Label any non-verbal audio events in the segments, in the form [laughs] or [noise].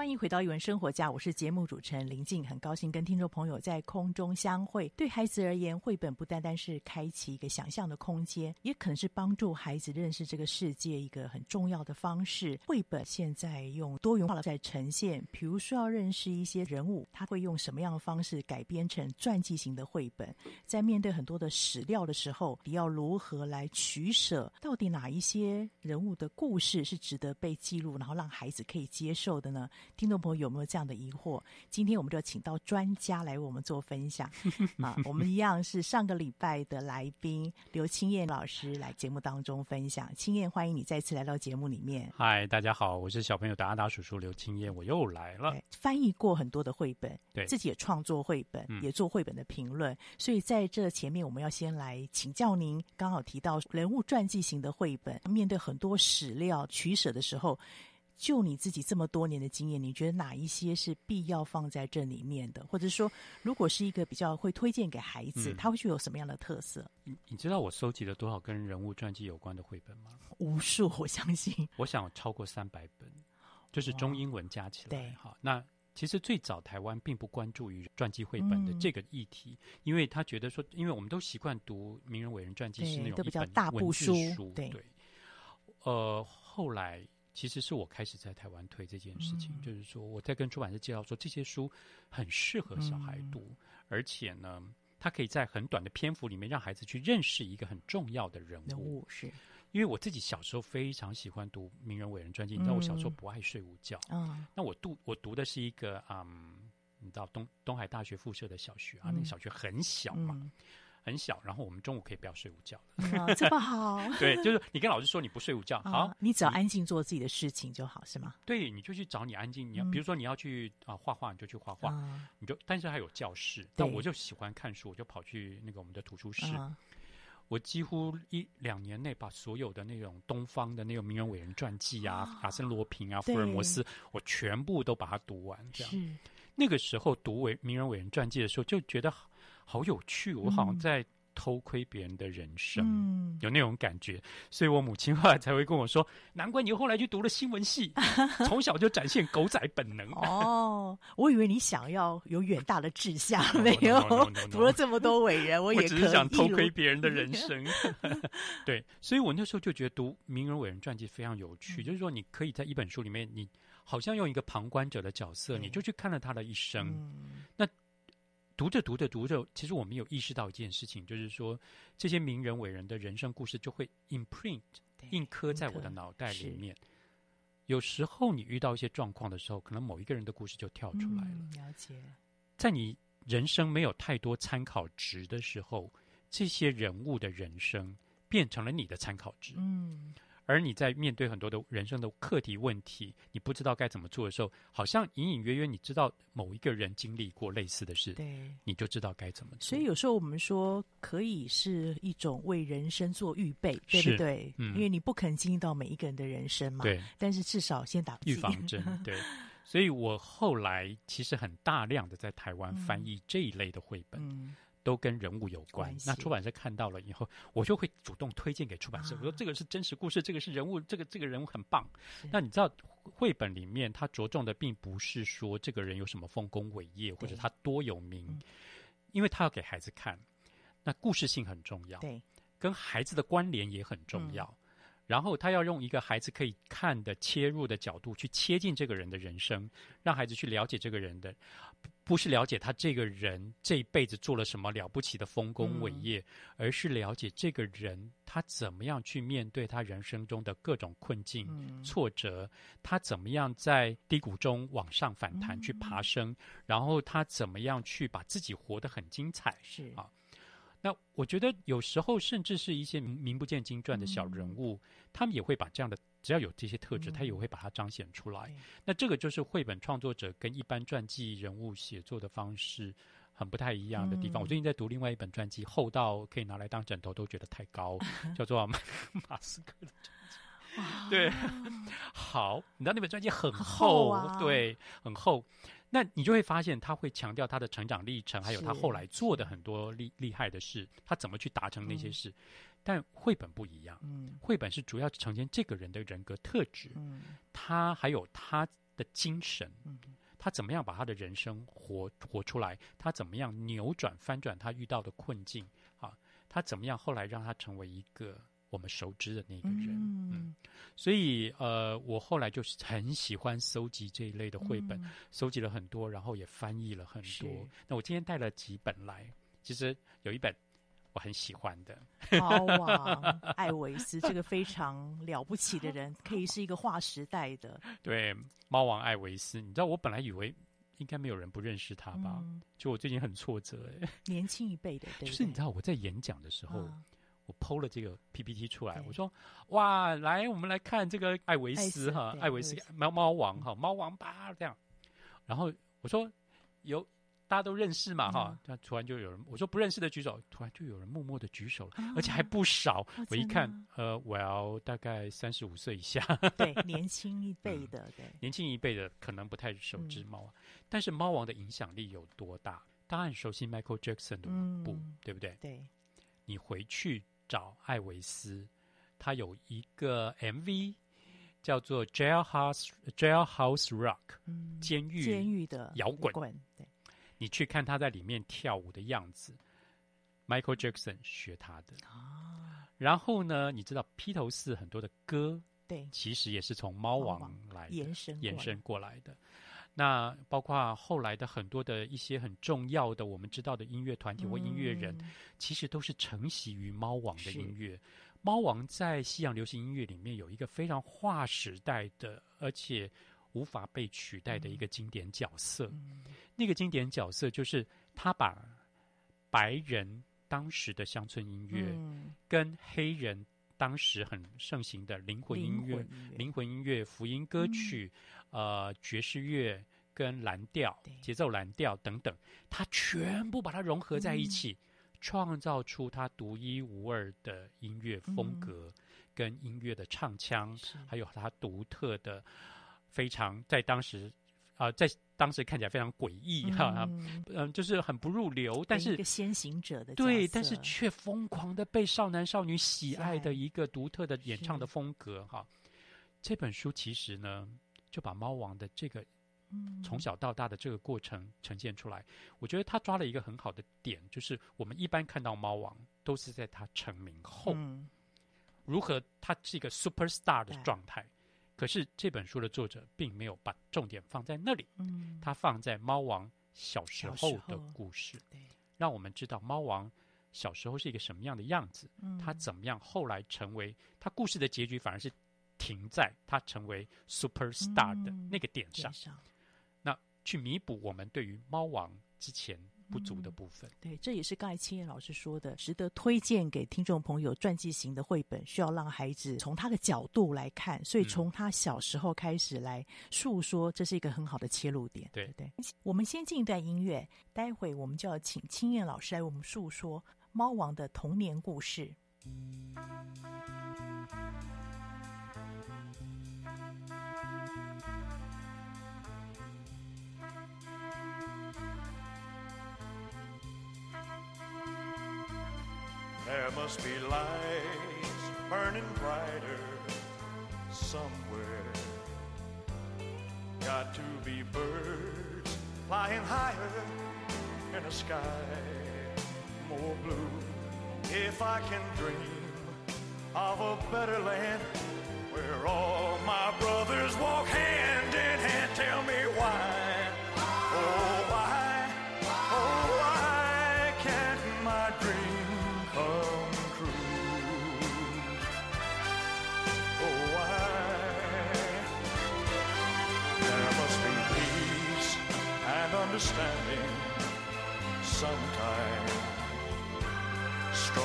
欢迎回到《语文生活家》，我是节目主持人林静，很高兴跟听众朋友在空中相会。对孩子而言，绘本不单单是开启一个想象的空间，也可能是帮助孩子认识这个世界一个很重要的方式。绘本现在用多元化的在呈现，比如说要认识一些人物，他会用什么样的方式改编成传记型的绘本？在面对很多的史料的时候，你要如何来取舍？到底哪一些人物的故事是值得被记录，然后让孩子可以接受的呢？听众朋友有没有这样的疑惑？今天我们就请到专家来为我们做分享啊！我们一样是上个礼拜的来宾刘青燕老师来节目当中分享。青燕，欢迎你再次来到节目里面。嗨，大家好，我是小朋友的阿达叔叔刘青燕，我又来了。翻译过很多的绘本，对，自己也创作绘本，嗯、也做绘本的评论。所以在这前面，我们要先来请教您。刚好提到人物传记型的绘本，面对很多史料取舍的时候。就你自己这么多年的经验，你觉得哪一些是必要放在这里面的？或者说，如果是一个比较会推荐给孩子，他、嗯、会具有什么样的特色？你你知道我收集了多少跟人物传记有关的绘本吗？无数，我相信。[laughs] 我想超过三百本，就是中英文加起来。对，好，那其实最早台湾并不关注于传记绘本的这个议题，嗯、因为他觉得说，因为我们都习惯读名人伟人传记是那种比较大部书，对，对。呃，后来其实是我开始在台湾推这件事情，嗯、就是说我在跟出版社介绍说，这些书很适合小孩读，嗯、而且呢，它可以在很短的篇幅里面让孩子去认识一个很重要的人物。人物是，因为我自己小时候非常喜欢读名人伟人传记，你知道我小时候不爱睡午觉，嗯，那我读我读的是一个嗯，你知道东东海大学附设的小学啊，嗯、那个小学很小嘛。嗯很小，然后我们中午可以不要睡午觉这么好，[laughs] 对，就是你跟老师说你不睡午觉，好，嗯、你只要安静做自己的事情就好，是吗？对，你就去找你安静，你要、嗯、比如说你要去啊画画，你就去画画，嗯、你就但是还有教室，但我就喜欢看书，我就跑去那个我们的图书室。嗯、我几乎一两年内把所有的那种东方的那种名人伟人传记啊，阿森罗平啊，福尔摩斯，我全部都把它读完。这样，那个时候读伟名人伟人传记的时候，就觉得。好有趣，我好像在偷窥别人的人生，嗯、有那种感觉，所以我母亲后来才会跟我说：“难怪你后来去读了新闻系，[laughs] 从小就展现狗仔本能。”哦，我以为你想要有远大的志向，[laughs] 没有？读了这么多伟人，我也只是想偷窥别人的人生。[laughs] 对，所以我那时候就觉得读名人伟人传记非常有趣，嗯、就是说你可以在一本书里面，你好像用一个旁观者的角色，对。你就去看了他的一生，嗯、那。读着读着读着，其实我们有意识到一件事情，就是说这些名人伟人的人生故事就会 imprint 印刻在我的脑袋里面。有时候你遇到一些状况的时候，可能某一个人的故事就跳出来了。嗯，了解。在你人生没有太多参考值的时候，这些人物的人生变成了你的参考值。嗯。而你在面对很多的人生的课题问题，你不知道该怎么做的时候，好像隐隐约约你知道某一个人经历过类似的事，对，你就知道该怎么做。所以有时候我们说，可以是一种为人生做预备，对不对？嗯，因为你不可能经历到每一个人的人生嘛。对，但是至少先打预防针。[laughs] 对，所以我后来其实很大量的在台湾翻译这一类的绘本。嗯嗯都跟人物有关。系那出版社看到了以后，我就会主动推荐给出版社。啊、我说这个是真实故事，这个是人物，这个这个人物很棒。那你知道，绘本里面他着重的并不是说这个人有什么丰功伟业，或者他多有名，嗯、因为他要给孩子看，那故事性很重要，对，跟孩子的关联也很重要。嗯然后他要用一个孩子可以看的切入的角度去切进这个人的人生，让孩子去了解这个人的，不是了解他这个人这一辈子做了什么了不起的丰功伟业，嗯、而是了解这个人他怎么样去面对他人生中的各种困境、嗯、挫折，他怎么样在低谷中往上反弹去爬升，嗯、然后他怎么样去把自己活得很精彩，是。啊。那我觉得有时候甚至是一些名不见经传的小人物，嗯、他们也会把这样的只要有这些特质，嗯、他也会把它彰显出来。嗯、那这个就是绘本创作者跟一般传记人物写作的方式很不太一样的地方。嗯、我最近在读另外一本传记，厚到可以拿来当枕头都觉得太高，[laughs] 叫做马 [laughs] 马斯克的传记。对，好，你知道那本传记很厚，厚啊、对，很厚。那你就会发现，他会强调他的成长历程，还有他后来做的很多厉厉害的事，他怎么去达成那些事。嗯、但绘本不一样，嗯，绘本是主要呈现这个人的人格特质，嗯，他还有他的精神，嗯，他怎么样把他的人生活活出来，他怎么样扭转翻转他遇到的困境，啊，他怎么样后来让他成为一个。我们熟知的那个人，嗯，嗯，所以呃，我后来就是 [laughs] 很喜欢搜集这一类的绘本，嗯、搜集了很多，然后也翻译了很多。那我今天带了几本来，其实有一本我很喜欢的《猫王艾维斯》，这个非常了不起的人，[laughs] 可以是一个划时代的。对，《猫王艾维斯》，你知道我本来以为应该没有人不认识他吧？嗯、就我最近很挫折，哎，年轻一辈的，对对就是你知道我在演讲的时候。嗯我 PO 了这个 PPT 出来，我说：“哇，来，我们来看这个艾维斯哈，艾维斯猫猫王哈，猫王吧这样。”然后我说：“有大家都认识嘛，哈。那突然就有人我说不认识的举手，突然就有人默默的举手了，而且还不少。我一看，呃，我要大概三十五岁以下，对，[laughs] 年轻一辈的，对，年轻一辈的可能不太熟知猫王，但是猫王的影响力有多大？大家很熟悉 Michael Jackson 的舞步，对不对？对，你回去找艾维斯，他有一个 MV。叫做 Jailhouse Jailhouse Rock，监狱监狱的摇滚。对，你去看他在里面跳舞的样子，Michael Jackson 学他的。然后呢，你知道披头士很多的歌，对，其实也是从猫王来延伸延伸过来的。那包括后来的很多的一些很重要的我们知道的音乐团体或音乐人，其实都是承袭于猫王的音乐。猫王在西洋流行音乐里面有一个非常划时代的，而且无法被取代的一个经典角色。嗯、那个经典角色就是他把白人当时的乡村音乐，嗯、跟黑人当时很盛行的灵魂音乐、灵魂音乐、福音歌曲、嗯、呃爵士乐跟蓝调、节奏蓝调等等，他全部把它融合在一起。嗯。创造出他独一无二的音乐风格，跟音乐的唱腔，嗯、还有他独特的、非常在当时啊、呃，在当时看起来非常诡异哈，嗯，嗯，就是很不入流，但是一个先行者的对，但是却疯狂的被少男少女喜爱的一个独特的演唱的风格哈。这本书其实呢，就把猫王的这个。从小到大的这个过程呈现出来，我觉得他抓了一个很好的点，就是我们一般看到猫王都是在他成名后，如何他是一个 super star 的状态。可是这本书的作者并没有把重点放在那里，他放在猫王小时候的故事，让我们知道猫王小时候是一个什么样的样子，他怎么样后来成为他故事的结局反而是停在他成为 super star 的那个点上。那去弥补我们对于猫王之前不足的部分。嗯，对，这也是刚才青燕老师说的，值得推荐给听众朋友。传记型的绘本需要让孩子从他的角度来看，所以从他小时候开始来诉说，这是一个很好的切入点。对对，我们先进一段音乐，待会我们就要请青燕老师来为我们诉说猫王的童年故事。嗯 There must be lights burning brighter somewhere. Got to be birds flying higher in a sky more blue. If I can dream of a better land where all my brothers walk hand in hand, tell me why. Oh,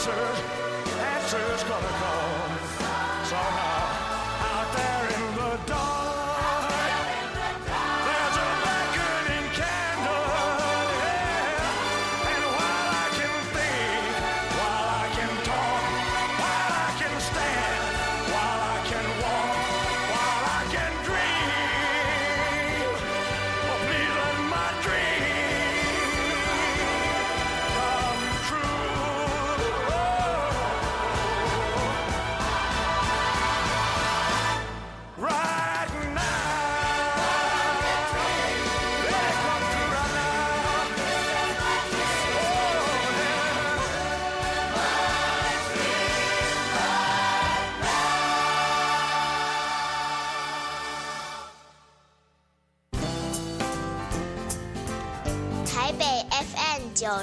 answer, answer's gonna come. Somehow.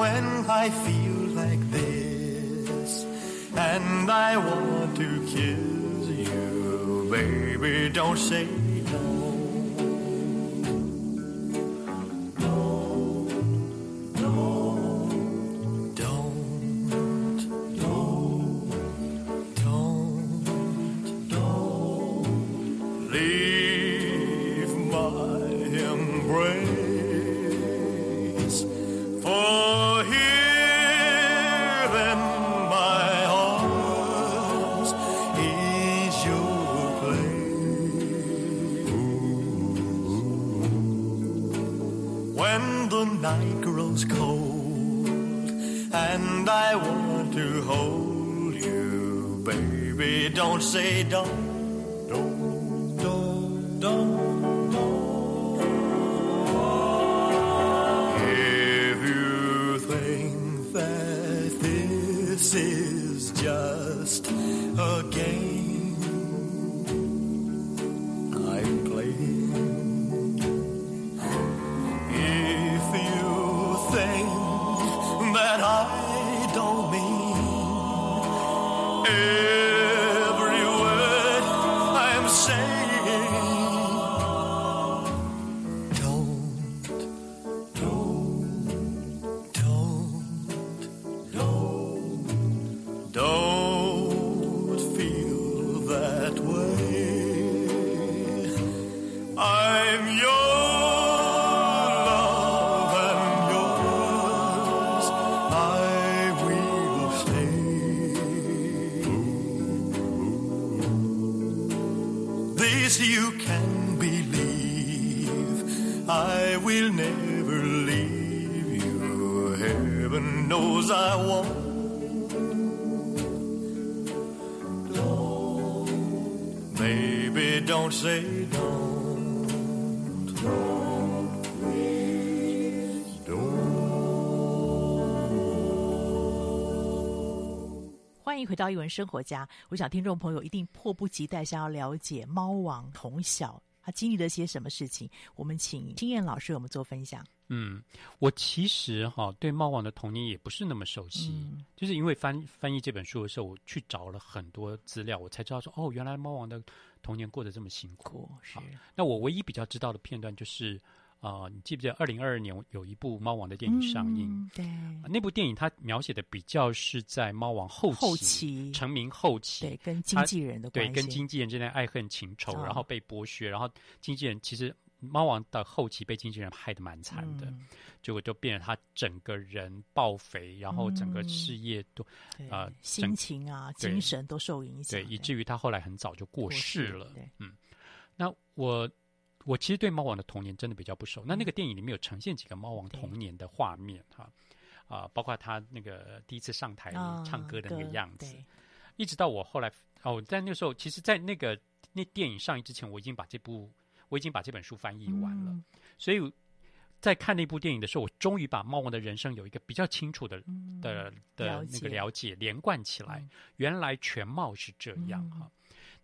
when I feel like this and I want to kiss you, baby, don't say say don't as you can believe, I will never leave you. Heaven knows I won't. Maybe don't say no. 回到一文生活家，我想听众朋友一定迫不及待想要了解猫王从小他经历了些什么事情。我们请金燕老师为我们做分享。嗯，我其实哈对猫王的童年也不是那么熟悉，嗯、就是因为翻翻译这本书的时候，我去找了很多资料，我才知道说哦，原来猫王的童年过得这么辛苦。是，那我唯一比较知道的片段就是。啊、呃，你记不记得二零二二年有一部《猫王》的电影上映？嗯、对、呃，那部电影它描写的比较是在猫王后期，后期成名后期，对，跟经纪人的关系，对，跟经纪人之间爱恨情仇，哦、然后被剥削，然后经纪人其实猫王的后期被经纪人害得蛮惨的，嗯、结果就变得他整个人暴肥，然后整个事业都啊、嗯呃，心情啊，精神都受影响，对，对，以至于他后来很早就过世了。世对嗯，那我。我其实对猫王的童年真的比较不熟。那那个电影里面有呈现几个猫王童年的画面哈，啊，包括他那个第一次上台唱歌的那个样子，一直到我后来哦，在那个时候，其实，在那个那电影上映之前，我已经把这部我已经把这本书翻译完了，所以在看那部电影的时候，我终于把猫王的人生有一个比较清楚的的的那个了解连贯起来。原来全貌是这样哈。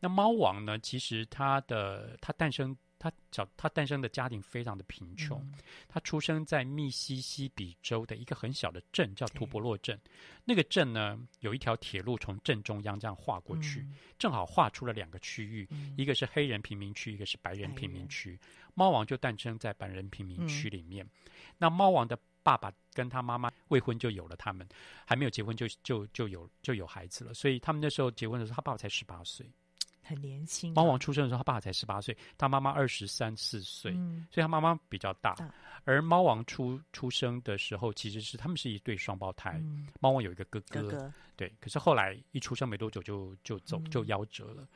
那猫王呢，其实它的它诞生。他小，他诞生的家庭非常的贫穷。嗯、他出生在密西西比州的一个很小的镇，叫图伯洛镇。那个镇呢，有一条铁路从镇中央这样划过去，嗯、正好划出了两个区域，嗯、一个是黑人贫民区，一个是白人贫民区。猫王就诞生在白人贫民区里面。嗯、那猫王的爸爸跟他妈妈未婚就有了他们，还没有结婚就就就有就有孩子了。所以他们那时候结婚的时候，他爸爸才十八岁。很年轻、啊。猫王出生的时候，他爸爸才十八岁，他妈妈二十三四岁，嗯、所以他妈妈比较大。大而猫王出出生的时候，其实是他们是一对双胞胎。嗯、猫王有一个哥哥，哥哥对，可是后来一出生没多久就就走就夭折了。嗯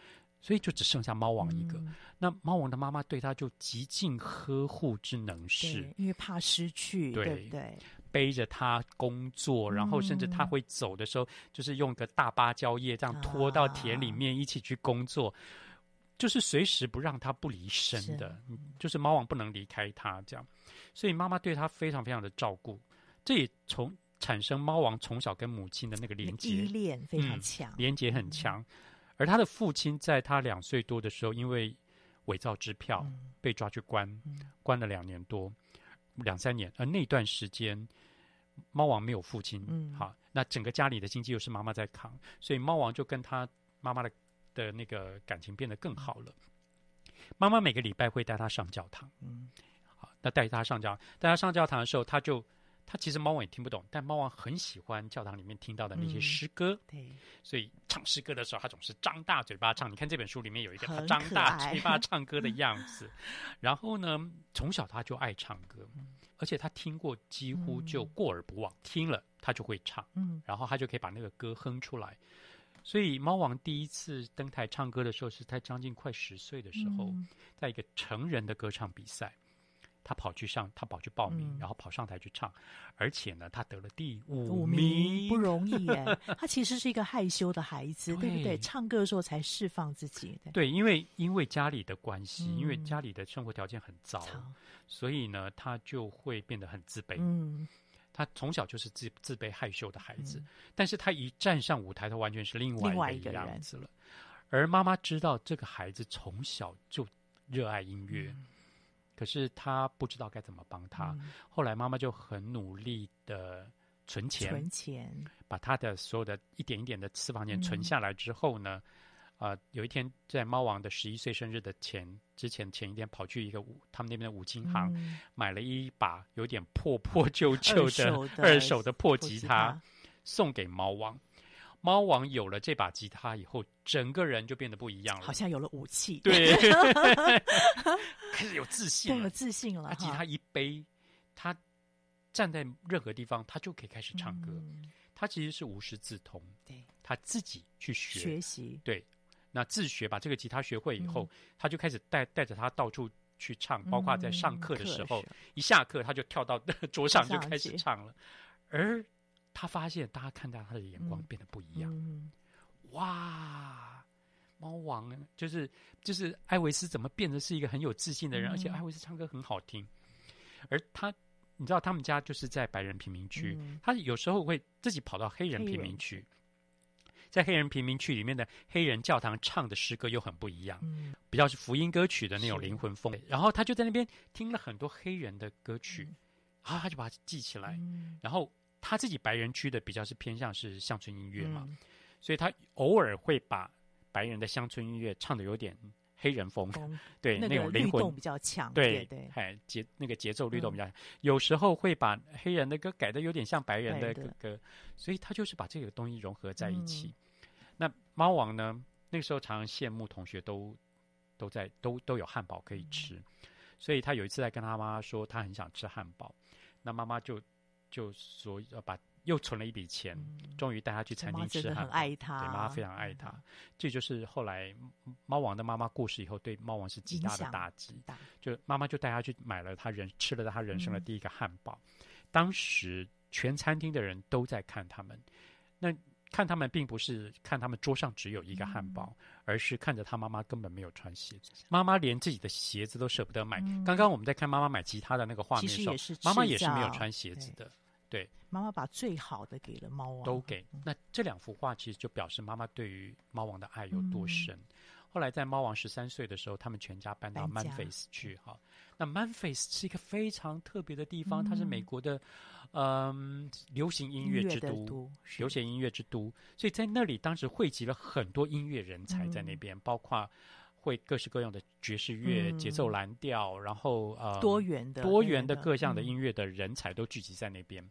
所以就只剩下猫王一个，嗯、那猫王的妈妈对他就极尽呵护之能事，因为怕失去，对，对不对？背着他工作，然后甚至他会走的时候，嗯、就是用个大芭蕉叶这样拖到田里面一起去工作，啊、就是随时不让他不离身的，是就是猫王不能离开他这样。所以妈妈对他非常非常的照顾，这也从产生猫王从小跟母亲的那个连接依恋非常强，嗯、连接很强。嗯而他的父亲在他两岁多的时候，因为伪造支票被抓去关，关了两年多，两三年。而那段时间，猫王没有父亲，嗯，好，那整个家里的经济又是妈妈在扛，所以猫王就跟他妈妈的的那个感情变得更好了。妈妈每个礼拜会带他上教堂，嗯，好，那带他上教，带他上教堂的时候，他就。他其实猫王也听不懂，但猫王很喜欢教堂里面听到的那些诗歌，嗯、对，所以唱诗歌的时候，他总是张大嘴巴唱。你看这本书里面有一个他张大 [laughs] 嘴巴唱歌的样子。然后呢，从小他就爱唱歌，而且他听过几乎就过耳不忘，嗯、听了他就会唱，嗯，然后他就可以把那个歌哼出来。所以猫王第一次登台唱歌的时候，是他将近快十岁的时候，嗯、在一个成人的歌唱比赛。他跑去上，他跑去报名，嗯、然后跑上台去唱，而且呢，他得了第五名，不容易耶。[laughs] 他其实是一个害羞的孩子，对，对不对？唱歌的时候才释放自己。对，对，因为因为家里的关系，嗯、因为家里的生活条件很糟，嗯、所以呢，他就会变得很自卑。嗯，他从小就是自自卑害羞的孩子，嗯、但是他一站上舞台，他完全是另外一个样子了。而妈妈知道这个孩子从小就热爱音乐。嗯可是他不知道该怎么帮他。嗯、后来妈妈就很努力的存钱，存钱，把他的所有的一点一点的私房钱存下来之后呢，啊、嗯呃，有一天在猫王的十一岁生日的前之前前一天，跑去一个五他们那边的五金行，嗯、买了一把有点破破旧旧的二手的，破吉他送给猫王。猫王有了这把吉他以后，整个人就变得不一样了，好像有了武器，对，[laughs] 开始有自信了，有自信了。他吉他一背，他站在任何地方，他就可以开始唱歌。嗯、他其实是无师自通，对，他自己去学。学习，对，那自学把这个吉他学会以后，嗯、他就开始带带着他到处去唱，包括在上课的时候，嗯、一下课他就跳到 [laughs] 桌上就开始唱了，而。他发现，大家看到他的眼光变得不一样。嗯嗯、哇，猫王就是就是艾维斯，怎么变得是一个很有自信的人？嗯、而且艾维斯唱歌很好听。而他，你知道，他们家就是在白人贫民区，嗯、他有时候会自己跑到黑人贫民区，人在黑人贫民区里面的黑人教堂唱的诗歌又很不一样，嗯、比较是福音歌曲的那种灵魂风。然后他就在那边听了很多黑人的歌曲，嗯、然后他就把它记起来，嗯、然后。他自己白人区的比较是偏向是乡村音乐嘛，嗯、所以他偶尔会把白人的乡村音乐唱的有点黑人风，嗯、[laughs] 对那，那种灵魂比较强，对对，哎节那个节奏律动比较有时候会把黑人的歌改的有点像白人的歌，的所以他就是把这个东西融合在一起。嗯、那猫王呢，那个时候常常羡慕同学都都在都都有汉堡可以吃，嗯、所以他有一次在跟他妈妈说他很想吃汉堡，那妈妈就。就说要把又存了一笔钱，嗯、终于带他去餐厅吃汉堡。对，妈妈非常爱他。嗯、这就是后来猫王的妈妈过世以后，对猫王是极大的打击。就妈妈就带他去买了他人吃了他人生的第一个汉堡。嗯、当时全餐厅的人都在看他们，那看他们并不是看他们桌上只有一个汉堡，嗯、而是看着他妈妈根本没有穿鞋子。妈妈连自己的鞋子都舍不得买。嗯、刚刚我们在看妈妈买吉他的那个画面的时候，妈妈也是没有穿鞋子的。对，妈妈把最好的给了猫王，都给。那这两幅画其实就表示妈妈对于猫王的爱有多深。嗯、后来在猫王十三岁的时候，他们全家搬到 Memphis 去哈。那 Memphis 是一个非常特别的地方，嗯、它是美国的嗯流行音乐之都，都流行音乐之都。所以在那里当时汇集了很多音乐人才在那边，嗯、包括会各式各样的爵士乐、嗯、节奏蓝调，然后呃多元的多元的各项的音乐的人才都聚集在那边。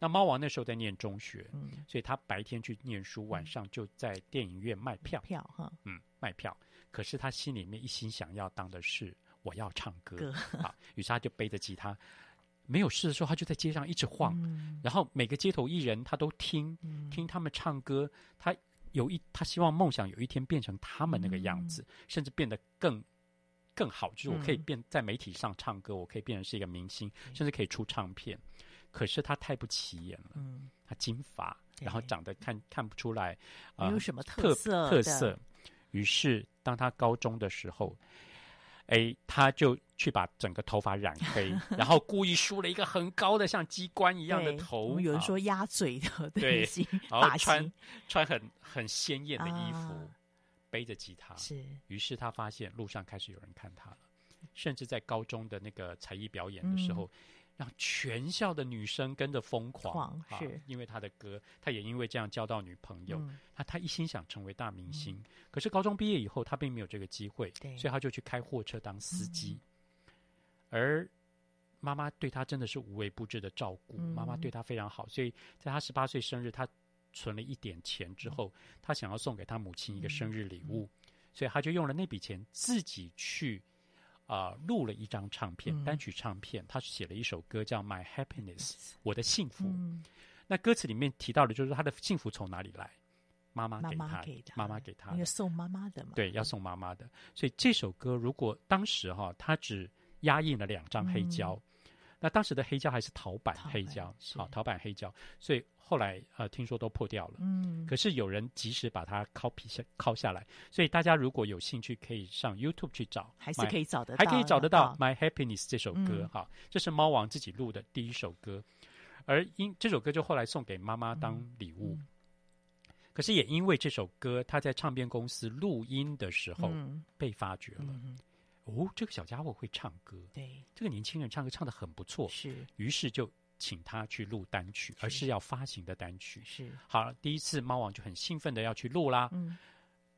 那猫王那时候在念中学，嗯，所以他白天去念书，晚上就在电影院卖票，票哈，嗯，卖票。可是他心里面一心想要当的是我要唱歌。啊，于是他就背着吉他，没有事的时候他就在街上一直晃，嗯、然后每个街头艺人他都听、嗯、听他们唱歌，他有一他希望梦想有一天变成他们那个样子，嗯、甚至变得更更好，就是我可以变在媒体上唱歌，我可以变成是一个明星，嗯、甚至可以出唱片。可是他太不起眼了，嗯、他金发，然后长得看看不出来，没有什么特色特色。于是当他高中的时候，哎，他就去把整个头发染黑，[laughs] 然后故意梳了一个很高的像机关一样的头。有人说鸭嘴的，对，然后穿穿很很鲜艳的衣服，啊、背着吉他。是。于是他发现路上开始有人看他了，甚至在高中的那个才艺表演的时候。嗯让全校的女生跟着疯狂，是、啊、因为他的歌，他也因为这样交到女朋友。嗯、他他一心想成为大明星，嗯、可是高中毕业以后，他并没有这个机会，所以他就去开货车当司机。嗯、而妈妈对他真的是无微不至的照顾，嗯、妈妈对他非常好，所以在他十八岁生日，他存了一点钱之后，嗯、他想要送给他母亲一个生日礼物，嗯、所以他就用了那笔钱自己去。啊、呃，录了一张唱片，嗯、单曲唱片，他写了一首歌叫《My Happiness》，我的幸福。嗯、那歌词里面提到的，就是他的幸福从哪里来？妈妈给他，妈妈给他，妈妈给他，因为送妈妈的嘛。对，要送妈妈的。所以这首歌，如果当时哈、哦，他只压印了两张黑胶，嗯、那当时的黑胶还是陶板黑胶，好，陶板黑胶，所以。后来呃，听说都破掉了。嗯，可是有人及时把它 copy 下拷下来，所以大家如果有兴趣，可以上 YouTube 去找，还是可以找得到，还可以找得到《My Happiness》这首歌哈。这是猫王自己录的第一首歌，而因这首歌就后来送给妈妈当礼物。可是也因为这首歌，他在唱片公司录音的时候被发掘了。哦，这个小家伙会唱歌，对，这个年轻人唱歌唱的很不错，是，于是就。请他去录单曲，而是要发行的单曲。是好，第一次猫王就很兴奋的要去录啦。嗯，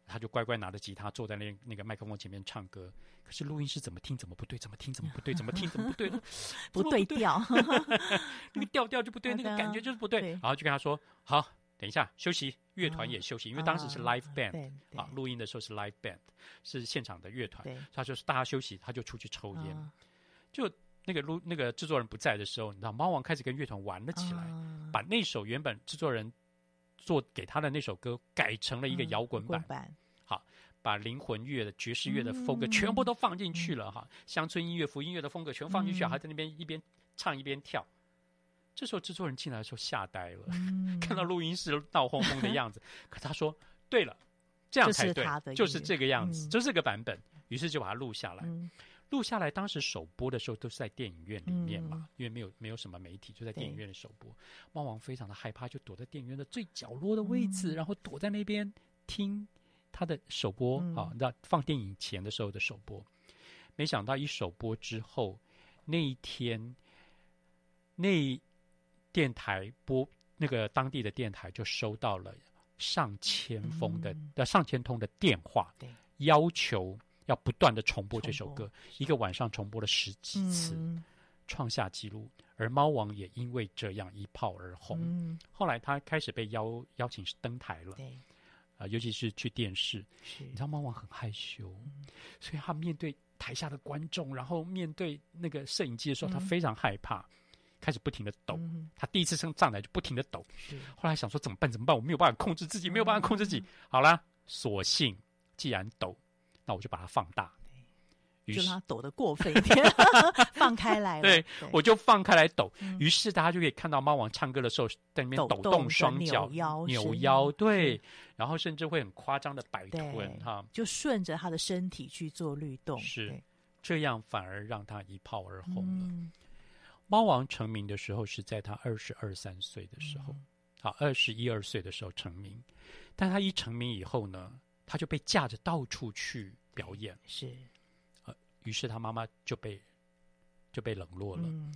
他就乖乖拿着吉他坐在那那个麦克风前面唱歌。可是录音师怎么听怎么不对，怎么听怎么不对，怎么听怎么不对，[laughs] 不对调，[laughs] 那个 [laughs] 调调就不对，那个感觉就是不对。然后就跟他说：“好，等一下休息，乐团也休息，因为当时是 live band 啊，录音的时候是 live band，是现场的乐团。他就是大家休息，他就出去抽烟，就。”那个录那个制作人不在的时候，你知道，猫王开始跟乐团玩了起来，啊、把那首原本制作人做给他的那首歌改成了一个摇滚版。嗯、版好，把灵魂乐的爵士乐的风格全部都放进去了哈，乡、嗯、村音乐、福音乐的风格全放进去，还、嗯、在那边一边唱一边跳。这时候制作人进来的时候吓呆了，嗯、[laughs] 看到录音室闹哄哄的样子。[laughs] 可他说：“对了，这样才对，就，就是这个样子，嗯、就是这个版本。”于是就把它录下来。嗯录下来，当时首播的时候都是在电影院里面嘛，嗯、因为没有没有什么媒体，就在电影院的首播。猫王非常的害怕，就躲在电影院的最角落的位置，嗯、然后躲在那边听他的首播、嗯、啊，那放电影前的时候的首播。没想到一首播之后，那一天，那电台播那个当地的电台就收到了上千封的、嗯、上千通的电话，对要求。要不断的重播这首歌，一个晚上重播了十几次，嗯、创下纪录。而猫王也因为这样一炮而红。嗯、后来他开始被邀邀请登台了，对，啊、呃，尤其是去电视。你知道猫王很害羞，嗯、所以他面对台下的观众，然后面对那个摄影机的时候，嗯、他非常害怕，开始不停的抖。嗯、他第一次上上台就不停的抖。后来想说怎么办？怎么办？我没有办法控制自己，没有办法控制自己。嗯、好啦，索性既然抖。那我就把它放大，于是就让它抖得过分一点，[laughs] 放开来了。对，对我就放开来抖，嗯、于是大家就可以看到猫王唱歌的时候在那边抖动双脚、扭腰、扭腰，对，然后甚至会很夸张的摆臀，哈，就顺着他的身体去做律动，是这样反而让他一炮而红了。嗯、猫王成名的时候是在他二十二三岁的时候，嗯、好，二十一二岁的时候成名，但他一成名以后呢？他就被架着到处去表演，是，呃，于是他妈妈就被就被冷落了。嗯、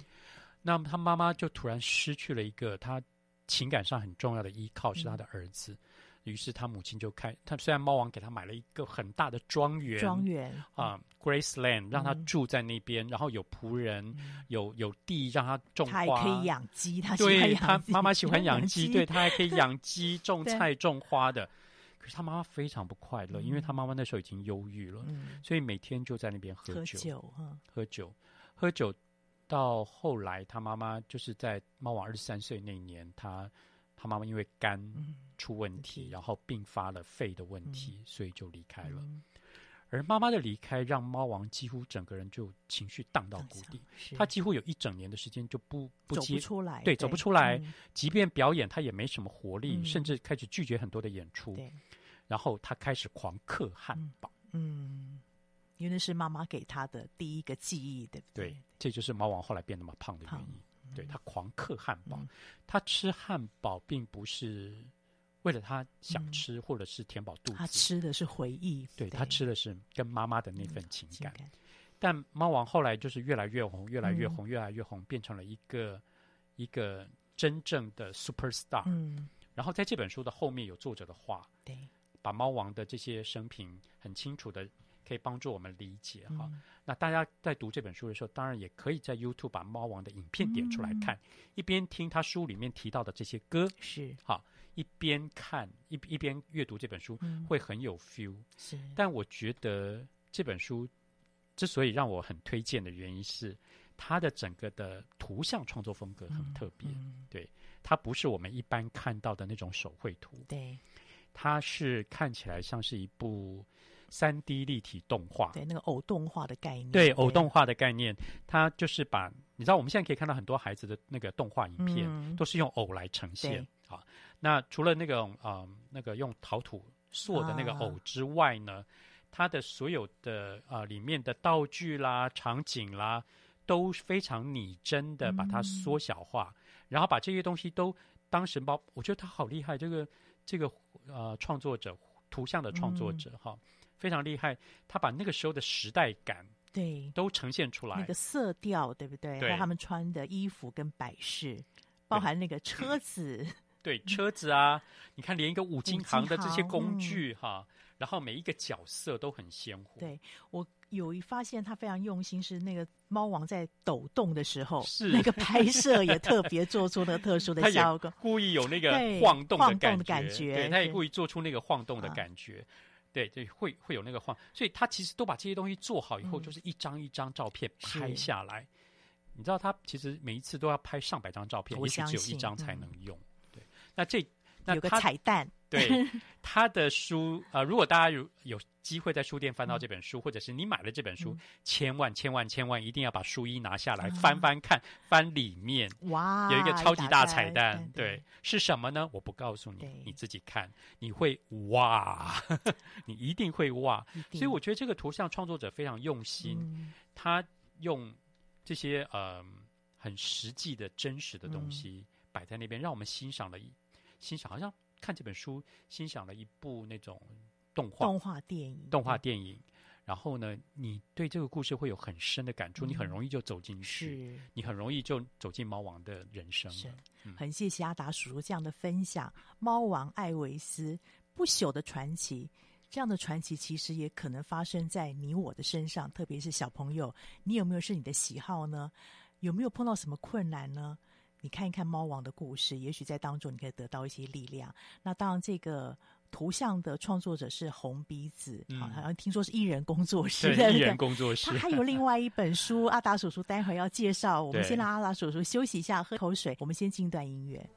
那么他妈妈就突然失去了一个他情感上很重要的依靠，是他的儿子。嗯、于是他母亲就开，他虽然猫王给他买了一个很大的庄园，庄园。啊，Graceland，让他住在那边，嗯、然后有仆人，嗯、有有地让他种花，他还可以养鸡，他对他妈妈喜欢养鸡，[laughs] 对他还可以养鸡、种 [laughs] 菜、种花的。他妈妈非常不快乐，嗯、因为他妈妈那时候已经忧郁了，嗯、所以每天就在那边喝酒，喝酒，嗯、喝酒。到后来，他妈妈就是在猫王二十三岁那年，他他妈妈因为肝出问题，嗯、然后并发了肺的问题，嗯、所以就离开了。嗯、而妈妈的离开，让猫王几乎整个人就情绪荡到谷底。他几乎有一整年的时间就不不接不出来，对，走不出来。嗯、即便表演，他也没什么活力，嗯、甚至开始拒绝很多的演出。对然后他开始狂嗑汉堡。嗯。嗯因为那是妈妈给他的第一个记忆，对不对？对，这就是猫王后来变那么胖的原因。嗯、对，他狂嗑汉堡，嗯、他吃汉堡并不是为了他想吃，嗯、或者是填饱肚子，他吃的是回忆。对，对他吃的是跟妈妈的那份情感。嗯、但猫王后来就是越来越红，越来越红，嗯、越来越红，变成了一个一个真正的 super star。嗯，然后在这本书的后面有作者的话，对，把猫王的这些生平很清楚的。可以帮助我们理解哈。嗯、那大家在读这本书的时候，当然也可以在 YouTube 把猫王的影片点出来看，嗯、一边听他书里面提到的这些歌，是哈，一边看一一边阅读这本书，嗯、会很有 feel。是，但我觉得这本书之所以让我很推荐的原因是，它的整个的图像创作风格很特别。嗯嗯、对，它不是我们一般看到的那种手绘图，对，它是看起来像是一部。三 D 立体动画，对那个偶动画的概念，对偶动画的概念，它就是把你知道，我们现在可以看到很多孩子的那个动画影片，嗯、都是用偶来呈现啊。那除了那个啊、呃、那个用陶土塑的那个偶之外呢，啊、它的所有的啊、呃、里面的道具啦、场景啦，都非常拟真的把它缩小化，嗯、然后把这些东西都当成包。我觉得他好厉害，这个这个呃创作者，图像的创作者哈。嗯非常厉害，他把那个时候的时代感对都呈现出来，那个色调对不对？对，他们穿的衣服跟摆饰，包含那个车子，[laughs] 对，对车子啊，你看连一个五金行的这些工具哈，嗯、然后每一个角色都很鲜活。对，我有一发现，他非常用心，是那个猫王在抖动的时候，是那个拍摄也特别做出那个特殊的 [laughs] 效果，故意有那个晃动的感觉，感觉对，他也故意做出那个晃动的感觉。对对，会会有那个晃，所以他其实都把这些东西做好以后，就是一张一张照片拍下来。你知道，他其实每一次都要拍上百张照片，也许只有一张才能用。对，那这那有个彩蛋。对，[laughs] 他的书呃，如果大家有有机会在书店翻到这本书，或者是你买了这本书，千万千万千万一定要把书衣拿下来翻翻看，翻里面哇，有一个超级大彩蛋。对，是什么呢？我不告诉你，你自己看，你会哇，[laughs] 你一定会哇。所以我觉得这个图像创作者非常用心，他用这些呃很实际的真实的东西摆在那边，让我们欣赏了一欣赏，好像。看这本书，欣赏了一部那种动画动画电影，动画电影。然后呢，你对这个故事会有很深的感触，你很容易就走进去，你很容易就走进猫王的人生。是，很谢谢阿达叔叔这样的分享。猫王艾维斯不朽的传奇，这样的传奇其实也可能发生在你我的身上，特别是小朋友，你有没有是你的喜好呢？有没有碰到什么困难呢？你看一看猫王的故事，也许在当中你可以得到一些力量。那当然，这个图像的创作者是红鼻子，好、嗯，好像听说是艺人工作室，艺人工作室。他还有另外一本书，[laughs] 阿达叔叔待会儿要介绍。我们先让阿达叔叔休息一下，喝口水。我们先进段音乐。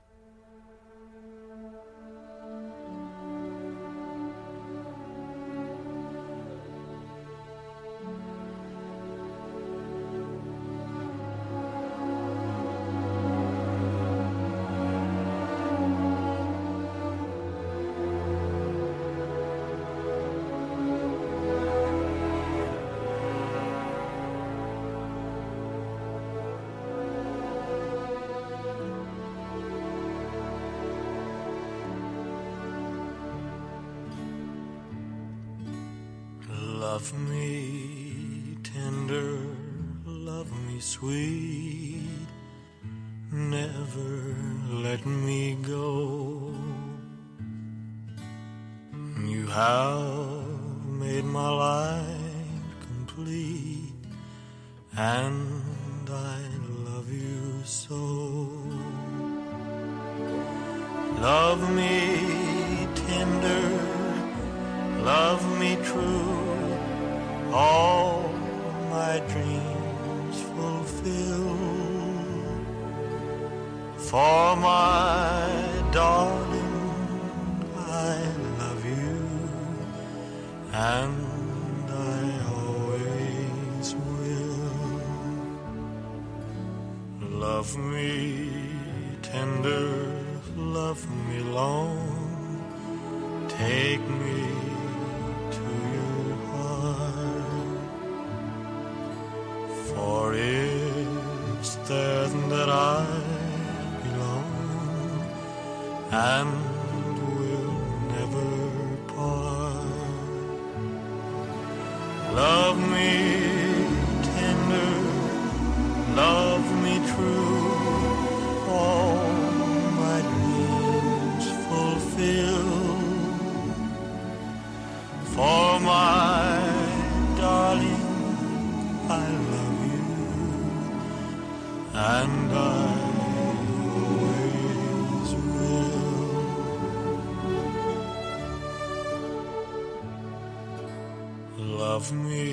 Love me tender, love me sweet, never let me go. You have Love me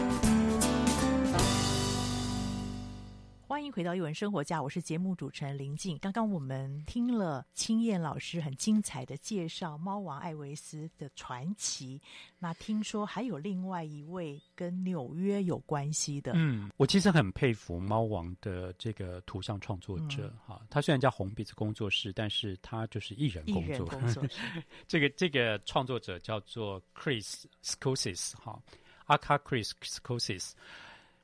回到一文生活家，我是节目主持人林静。刚刚我们听了青燕老师很精彩的介绍猫王艾维斯的传奇，那听说还有另外一位跟纽约有关系的。嗯，我其实很佩服猫王的这个图像创作者哈、嗯，他虽然叫红鼻子工作室，但是他就是艺人工作。[laughs] 工 [laughs] 作这个这个创作者叫做 Chris Scosis 哈，阿卡 Chris Scosis。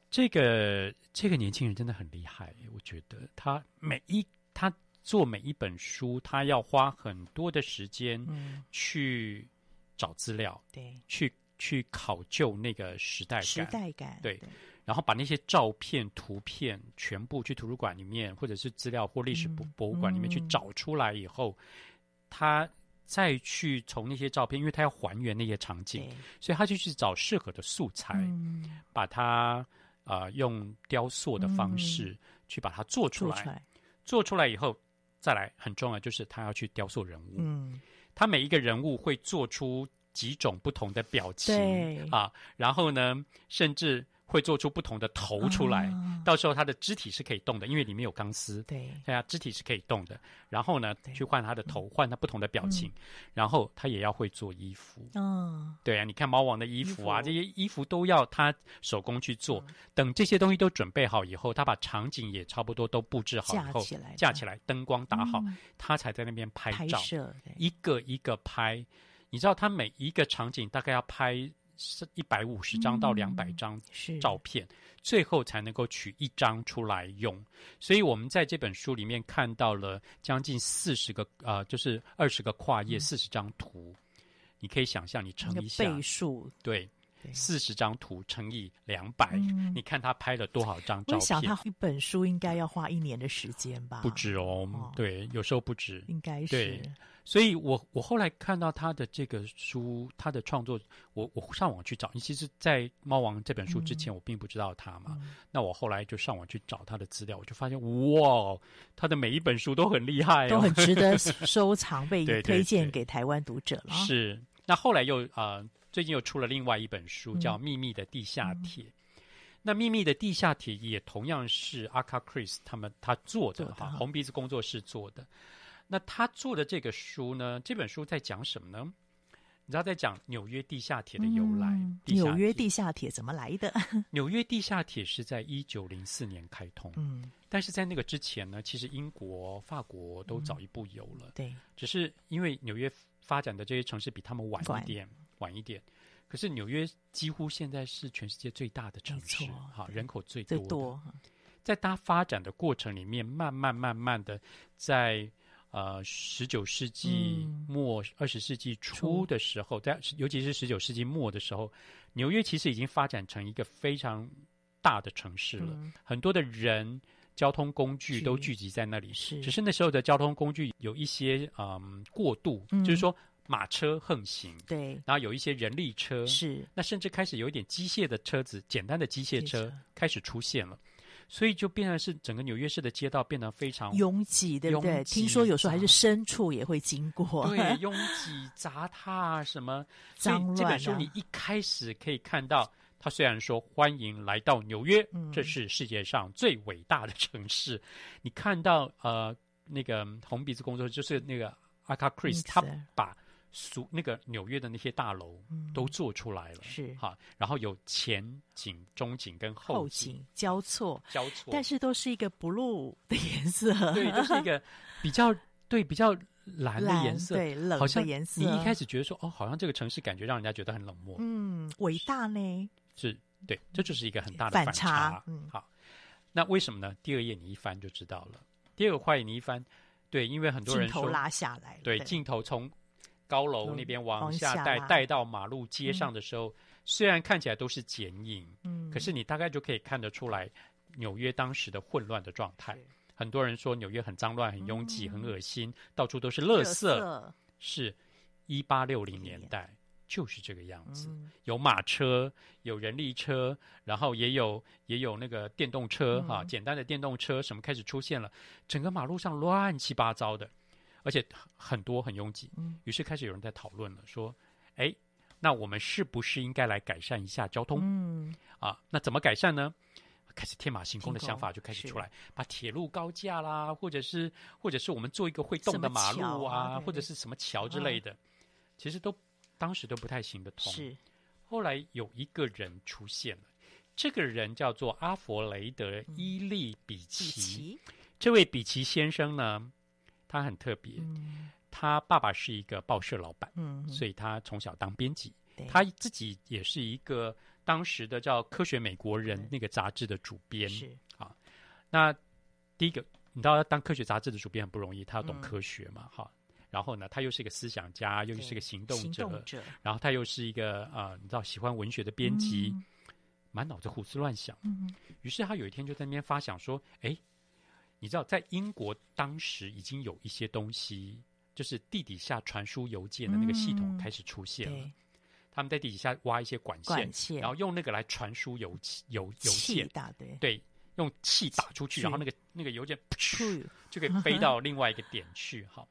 这个这个年轻人真的很厉害，我觉得他每一他做每一本书，他要花很多的时间去找资料，嗯、对，去去考究那个时代感，时代感，对，对，然后把那些照片、图片全部去图书馆里面，或者是资料或历史博博物馆里面去找出来以后，嗯、他再去从那些照片，因为他要还原那些场景，所以他就去找适合的素材，嗯、把它。啊、呃，用雕塑的方式去把它做出来，嗯、做出来，做出来以后，再来很重要就是他要去雕塑人物。嗯，他每一个人物会做出几种不同的表情啊，然后呢，甚至。会做出不同的头出来，哦，到时候它的肢体是可以动的，因为里面有钢丝。对，对啊，肢体是可以动的。然后呢，去换它的头，换它不同的表情，嗯。然后他也要会做衣服。嗯，对啊，你看猫王的衣服啊，服这些衣服都要他手工去做，嗯。等这些东西都准备好以后，他把场景也差不多都布置好以后，架起来，架起来，灯光打好，嗯，他才在那边拍照，拍一个一个拍。你知道他每一个场景大概要拍。是一百五十张到两百张照片，嗯，最后才能够取一张出来用。所以我们在这本书里面看到了将近四十个，呃，就是二十个跨页，四十张图。你可以想象，你乘一下倍数，对，四十张图乘以两百，嗯，你看他拍了多少张照片？我想他一本书应该要花一年的时间吧？不止哦，哦对，有时候不止，应该是。对，所以我我后来看到他的这个书，他的创作，我我上网去找。其实，在《猫王》这本书之前，我并不知道他嘛。嗯、那我后来就上网去找他的资料，我就发现，哇，他的每一本书都很厉害，哦，都很值得收藏，被推荐给台湾读者了。[laughs] 是。那后来又啊。呃最近又出了另外一本书，叫《秘密的地下铁》。嗯、那《秘密的地下铁》也同样是阿卡·克里斯他们他做的哈，红鼻子工作室做的。那他做的这个书呢，这本书在讲什么呢？你知道在讲纽约地下铁的由来。嗯、纽约地下铁怎么来的？[laughs] 纽约地下铁是在一九零四年开通。嗯，但是在那个之前呢，其实英国、法国都早一步有了。嗯、对，只是因为纽约发展的这些城市比他们晚一点。晚一点，可是纽约几乎现在是全世界最大的城市，哈，人口最多的。多在它发展的过程里面，慢慢慢慢的在，在呃十九世纪末二十世纪初的时候，在尤其是十九世纪末的时候，纽约其实已经发展成一个非常大的城市了。嗯、很多的人、交通工具都聚集在那里，是。只是那时候的交通工具有一些嗯过度，嗯、就是说。马车横行，对，然后有一些人力车，是，那甚至开始有一点机械的车子，简单的机械车开始出现了，所以就变成是整个纽约市的街道变得非常拥挤，对不对？听说有时候还是牲畜也会经过，对，[laughs] 拥挤、杂踏什么，脏乱。这本书你一开始可以看到，他虽然说欢迎来到纽约，嗯，这是世界上最伟大的城市，你看到呃那个红鼻子工作就是那个阿卡·克里斯，他把。属那个纽约的那些大楼都做出来了，嗯、是哈，然后有前景、中景跟后景，交错，交错，但是都是一个 blue 的颜色，[laughs] 对，都是一个比较对比较蓝的颜色，对，冷的颜色。你一开始觉得说，哦，好像这个城市感觉让人家觉得很冷漠，嗯，伟大呢，是对，这就是一个很大的反差，反差嗯，好，那为什么呢？第二页你一翻就知道了，第二个画页你一翻，对，因为很多人头拉下来，对，镜头从。高楼那边往下带，带到马路街上的时候，嗯、虽然看起来都是剪影，嗯，可是你大概就可以看得出来纽约当时的混乱的状态。很多人说纽约很脏乱、很拥挤、嗯、很恶心，到处都是垃圾。色是一八六零年代就是这个样子，嗯、有马车，有人力车，然后也有也有那个电动车哈、简单的电动车什么开始出现了，整个马路上乱七八糟的。而且很多很拥挤，于是开始有人在讨论了，说：“哎，那我们是不是应该来改善一下交通？嗯，啊，那怎么改善呢？开始天马行空的想法就开始出来，把铁路高架啦，或者是或者是我们做一个会动的马路啊，啊或者是什么桥之类的，啊、其实都当时都不太行得通。是，后来有一个人出现了，这个人叫做阿佛雷德·伊利比奇，嗯、比奇这位比奇先生呢。”他很特别，嗯、他爸爸是一个报社老板，嗯、所以他从小当编辑。他自己也是一个当时的叫《科学美国人》那个杂志的主编。是啊，那第一个，你知道，当科学杂志的主编很不容易，他要懂科学嘛，哈、嗯。然后呢，他又是一个思想家，又是一个行动者，动者然后他又是一个啊、呃，你知道，喜欢文学的编辑，嗯、满脑子胡思乱想。嗯、于是他有一天就在那边发想说：“哎。”你知道，在英国当时已经有一些东西，就是地底下传输邮件的那个系统开始出现了。嗯、他们在地底下挖一些管线，管线然后用那个来传输邮邮邮件。对，对，用气打出去，然后那个那个邮件噗就可以飞到另外一个点去。哈，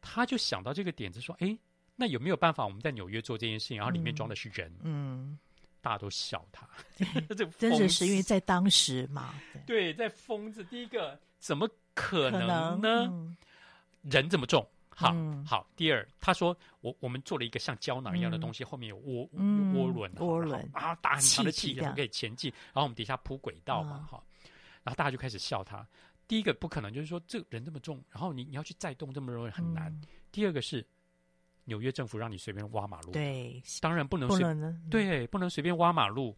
他就想到这个点子，说：“哎，那有没有办法我们在纽约做这件事情？然后里面装的是人？”嗯。嗯大家都笑他，[laughs] 这真的是因为在当时嘛。对，在疯子第一个怎么可能呢？嗯、人这么重，好、嗯、好。第二，他说我我们做了一个像胶囊一样的东西，嗯、后面有涡涡轮，涡轮啊，打很长的气，可以前进。然后我们底下铺轨道嘛，哈、嗯。然后大家就开始笑他。第一个不可能，就是说这个人这么重，然后你你要去载动这么容易很难。嗯、第二个是。纽约政府让你随便挖马路，对，当然不能随便，嗯、对，不能随便挖马路。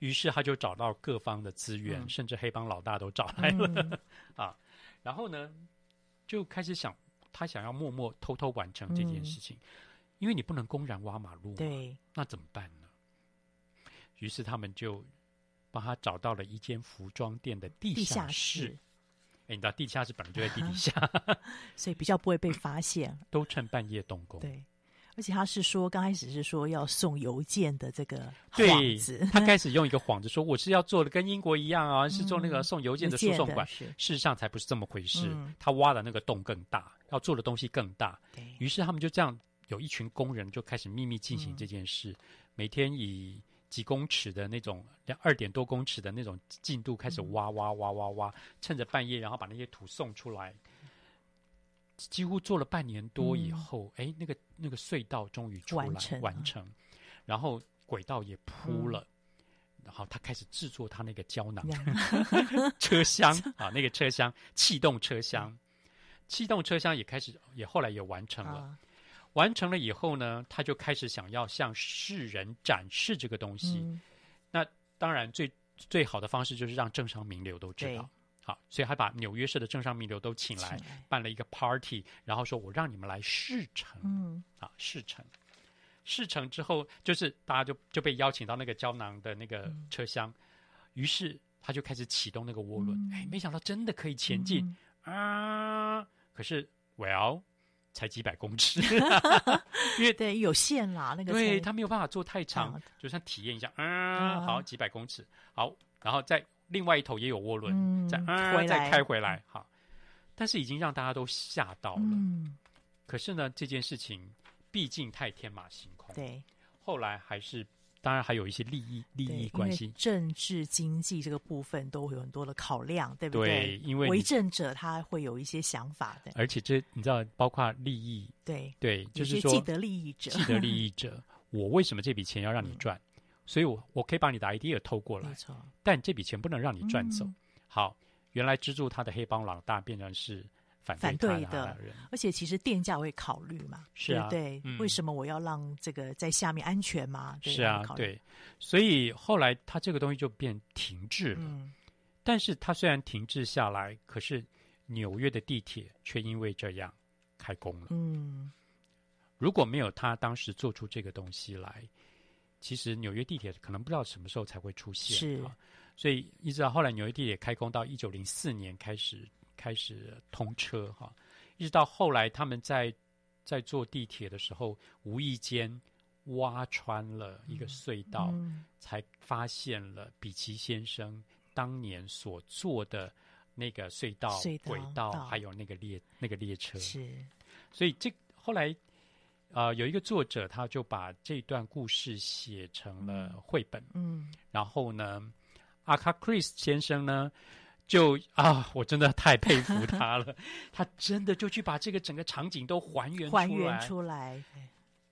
于是他就找到各方的资源，嗯、甚至黑帮老大都找来了、嗯、[laughs] 啊。然后呢，就开始想，他想要默默偷偷完成这件事情，嗯、因为你不能公然挖马路，对，那怎么办呢？于是他们就帮他找到了一间服装店的地下室。地下室哎，你知道地下室本来就在地底下 [laughs] [laughs] 所以比较不会被发现。都趁半夜动工。对，而且他是说，刚开始是说要送邮件的这个幌子，他开始用一个幌子说我是要做的跟英国一样啊，嗯、[laughs] 是做那个送邮件的输送管。事实上才不是这么回事，嗯、他挖的那个洞更大，要做的东西更大。对，于是他们就这样，有一群工人就开始秘密进行这件事，嗯、每天以。几公尺的那种，两二点多公尺的那种进度开始挖挖挖挖挖，趁着半夜，然后把那些土送出来。几乎做了半年多以后，哎、嗯，那个那个隧道终于出来完成，完成，然后轨道也铺了，嗯、然后他开始制作他那个胶囊、嗯、车厢 [laughs] 啊，那个车厢气动车厢，气动车厢也开始也后来也完成了。啊完成了以后呢，他就开始想要向世人展示这个东西。嗯、那当然最最好的方式就是让政商名流都知道。好，所以还把纽约市的政商名流都请来，办了一个 party，然后说我让你们来试乘。嗯，啊，试乘，试乘之后，就是大家就就被邀请到那个胶囊的那个车厢，嗯、于是他就开始启动那个涡轮。嗯、哎，没想到真的可以前进、嗯、啊！可是，well。才几百公尺，[laughs] 因为对有限啦，那个对他没有办法做太长，嗯、就算体验一下，嗯，嗯好，几百公尺，好，然后在另外一头也有涡轮，嗯、再嗯再开回来，好，但是已经让大家都吓到了，嗯，可是呢，这件事情毕竟太天马行空，对，后来还是。当然还有一些利益利益关系，政治经济这个部分都会有很多的考量，对不对？对，因为为政者他会有一些想法的。而且这你知道，包括利益，对对，就是说既得利益者，既得利益者，[laughs] 我为什么这笔钱要让你赚？嗯、所以我我可以把你的 idea 偷过来。但这笔钱不能让你赚走。嗯、好，原来资助他的黑帮老大变成是。反对的，而且其实电价会考虑嘛，是啊，对，为什么我要让这个在下面安全嘛？是啊，对，所以后来他这个东西就变停滞了。嗯但是它虽然停滞下来，可是纽约的地铁却因为这样开工了。嗯，如果没有他当时做出这个东西来，其实纽约地铁可能不知道什么时候才会出现。是，所以一直到后来纽约地铁开工到一九零四年开始。开始通车哈，一直到后来他们在在坐地铁的时候，无意间挖穿了一个隧道，嗯、才发现了比奇先生当年所坐的那个隧道轨道，轨道还有那个列那个列车。是，所以这后来啊、呃，有一个作者他就把这段故事写成了绘本。嗯，然后呢，阿卡·克里斯先生呢。就啊，我真的太佩服他了，[laughs] 他真的就去把这个整个场景都还原出来。还原出来。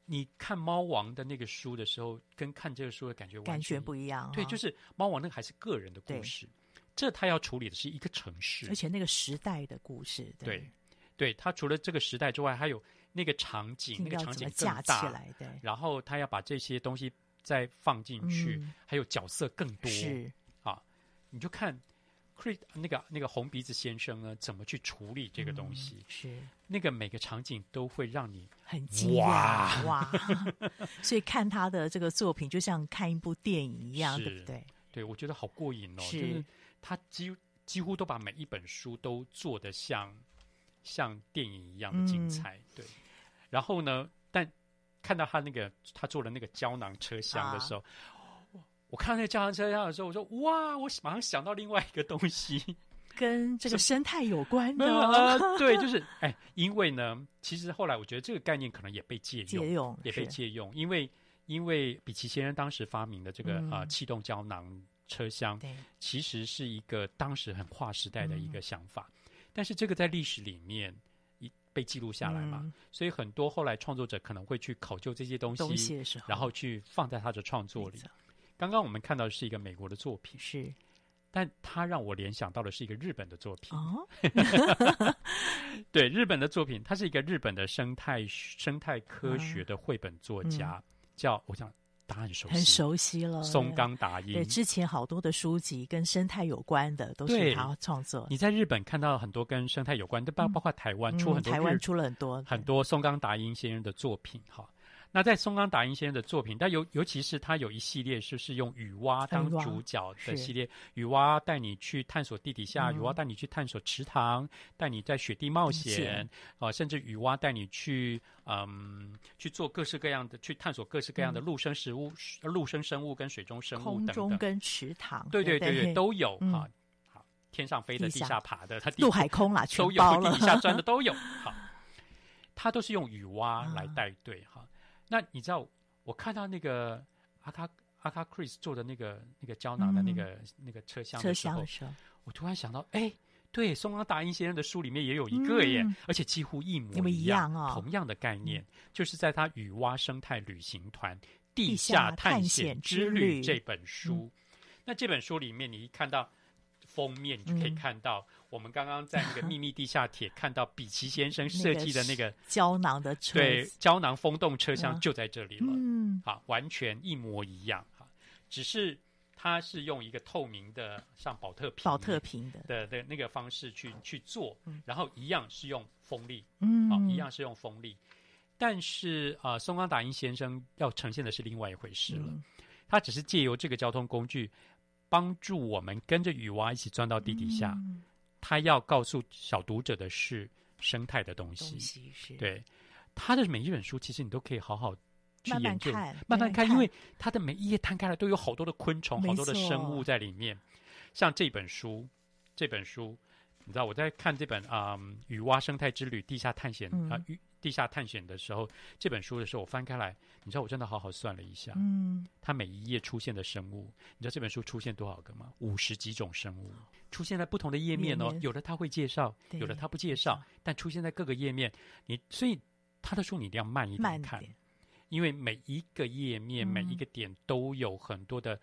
你看《猫王》的那个书的时候，跟看这个书的感觉完全感觉不一样。对，就是《猫王》那个还是个人的故事，这他要处理的是一个城市，而且那个时代的故事。对，对他除了这个时代之外，还有那个场景，那个场景更大。对，然后他要把这些东西再放进去，还有角色更多。是啊，你就看。那个那个红鼻子先生呢？怎么去处理这个东西？嗯、是那个每个场景都会让你很惊讶哇！哇 [laughs] 所以看他的这个作品，就像看一部电影一样，是对不对？对，我觉得好过瘾哦！是就是他几几乎都把每一本书都做得像像电影一样的精彩。嗯、对，然后呢，但看到他那个他做的那个胶囊车厢的时候。啊我看到那个胶囊车厢的时候，我说：“哇！”我马上想到另外一个东西，[laughs] 跟这个生态有关的。呃、对，[laughs] 就是哎，因为呢，其实后来我觉得这个概念可能也被借用，借用也被借用，因为因为比奇先生当时发明的这个啊、嗯呃、气动胶囊车厢，其实是一个当时很划时代的一个想法。嗯、但是这个在历史里面一被记录下来嘛，嗯、所以很多后来创作者可能会去考究这些东西，东西然后去放在他的创作里。刚刚我们看到的是一个美国的作品，是，但它让我联想到的是一个日本的作品。哦，[laughs] 对，日本的作品，他是一个日本的生态生态科学的绘本作家，嗯、叫我想答案熟悉，很熟悉了，松冈达英。对，之前好多的书籍跟生态有关的都是他创作。你在日本看到很多跟生态有关的，包包括台湾出很多、嗯、台湾出了很多很多松冈达英先生的作品，哈。那在松冈达英先生的作品，但尤尤其是他有一系列就是用雨蛙当主角的系列，雨蛙带你去探索地底下，雨蛙带你去探索池塘，带你在雪地冒险，啊，甚至雨蛙带你去嗯去做各式各样的去探索各式各样的陆生食物、陆生生物跟水中生物等等，空中跟池塘，对对对对都有啊，好，天上飞的、地下。爬的，[laughs] 它陆海空啦，都有，地底下钻的 [laughs] 都有，好，它都是用雨蛙来带队哈。那你知道，我看到那个阿卡阿卡 Chris 做的那个那个胶囊的那个、嗯、那个车厢的时候，时候。我突然想到，哎，对，松冈达英先生的书里面也有一个耶，嗯、而且几乎一模一样，一样哦、同样的概念，嗯、就是在他《雨蛙生态旅行团地下探险之旅》这本书。嗯、那这本书里面，你一看到封面，你就可以看到。嗯我们刚刚在那个秘密 [laughs] 地下铁看到比奇先生设计的那个胶囊的车，对，胶囊风洞车厢就在这里了。嗯，好，完全一模一样哈，只是它是用一个透明的像保特瓶、保特瓶的。的的那个方式去去做，然后一样是用风力，嗯，啊，一样是用风力，但是啊，松冈达英先生要呈现的是另外一回事了，他只是借由这个交通工具帮助我们跟着雨蛙一起钻到地底下。他要告诉小读者的是生态的东西，东西是。对。他的每一本书，其实你都可以好好去研究，慢慢看，慢慢看，因为他的每一页摊开来都有好多的昆虫，好多的生物在里面。像这本书，这本书，你知道我在看这本啊《雨蛙生态之旅：地下探险》啊，雨地下探险的时候，这本书的时候，我翻开来，你知道我真的好好算了一下，嗯，它每一页出现的生物，你知道这本书出现多少个吗？五十几种生物。出现在不同的页面哦，面有的他会介绍，有的他不介绍，但出现在各个页面，你所以他的书你一定要慢一点看，点因为每一个页面、嗯、每一个点都有很多的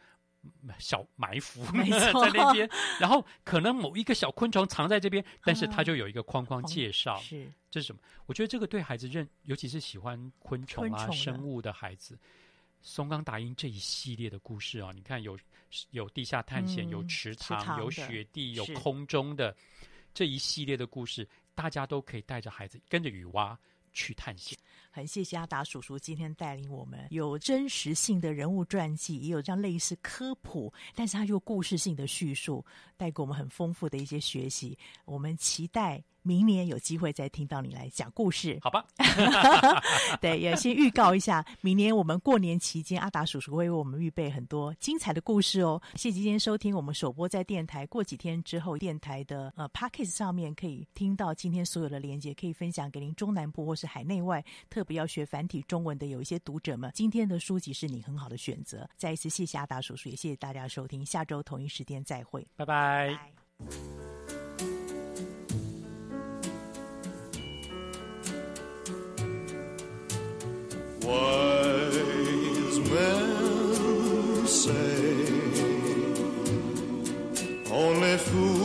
小埋伏 [laughs] 错在那边，然后可能某一个小昆虫藏在这边，但是它就有一个框框介绍，是这是什么？我觉得这个对孩子认，尤其是喜欢昆虫啊虫生物的孩子。松冈达英这一系列的故事啊，你看有有地下探险，嗯、有池塘有雪地，有空中的这一系列的故事，大家都可以带着孩子跟着雨蛙去探险。很谢谢阿达叔叔今天带领我们，有真实性的人物传记，也有这样类似科普，但是它又故事性的叙述，带给我们很丰富的一些学习。我们期待。明年有机会再听到你来讲故事，好吧？[laughs] 对，也先预告一下，明年我们过年期间，阿达叔叔会为我们预备很多精彩的故事哦。谢谢今天收听我们首播在电台，过几天之后，电台的呃 Podcast 上面可以听到今天所有的连结，可以分享给您中南部或是海内外特别要学繁体中文的有一些读者们。今天的书籍是你很好的选择。再一次谢谢阿达叔叔，也谢谢大家收听，下周同一时间再会，拜拜。拜拜。Wise men say only fools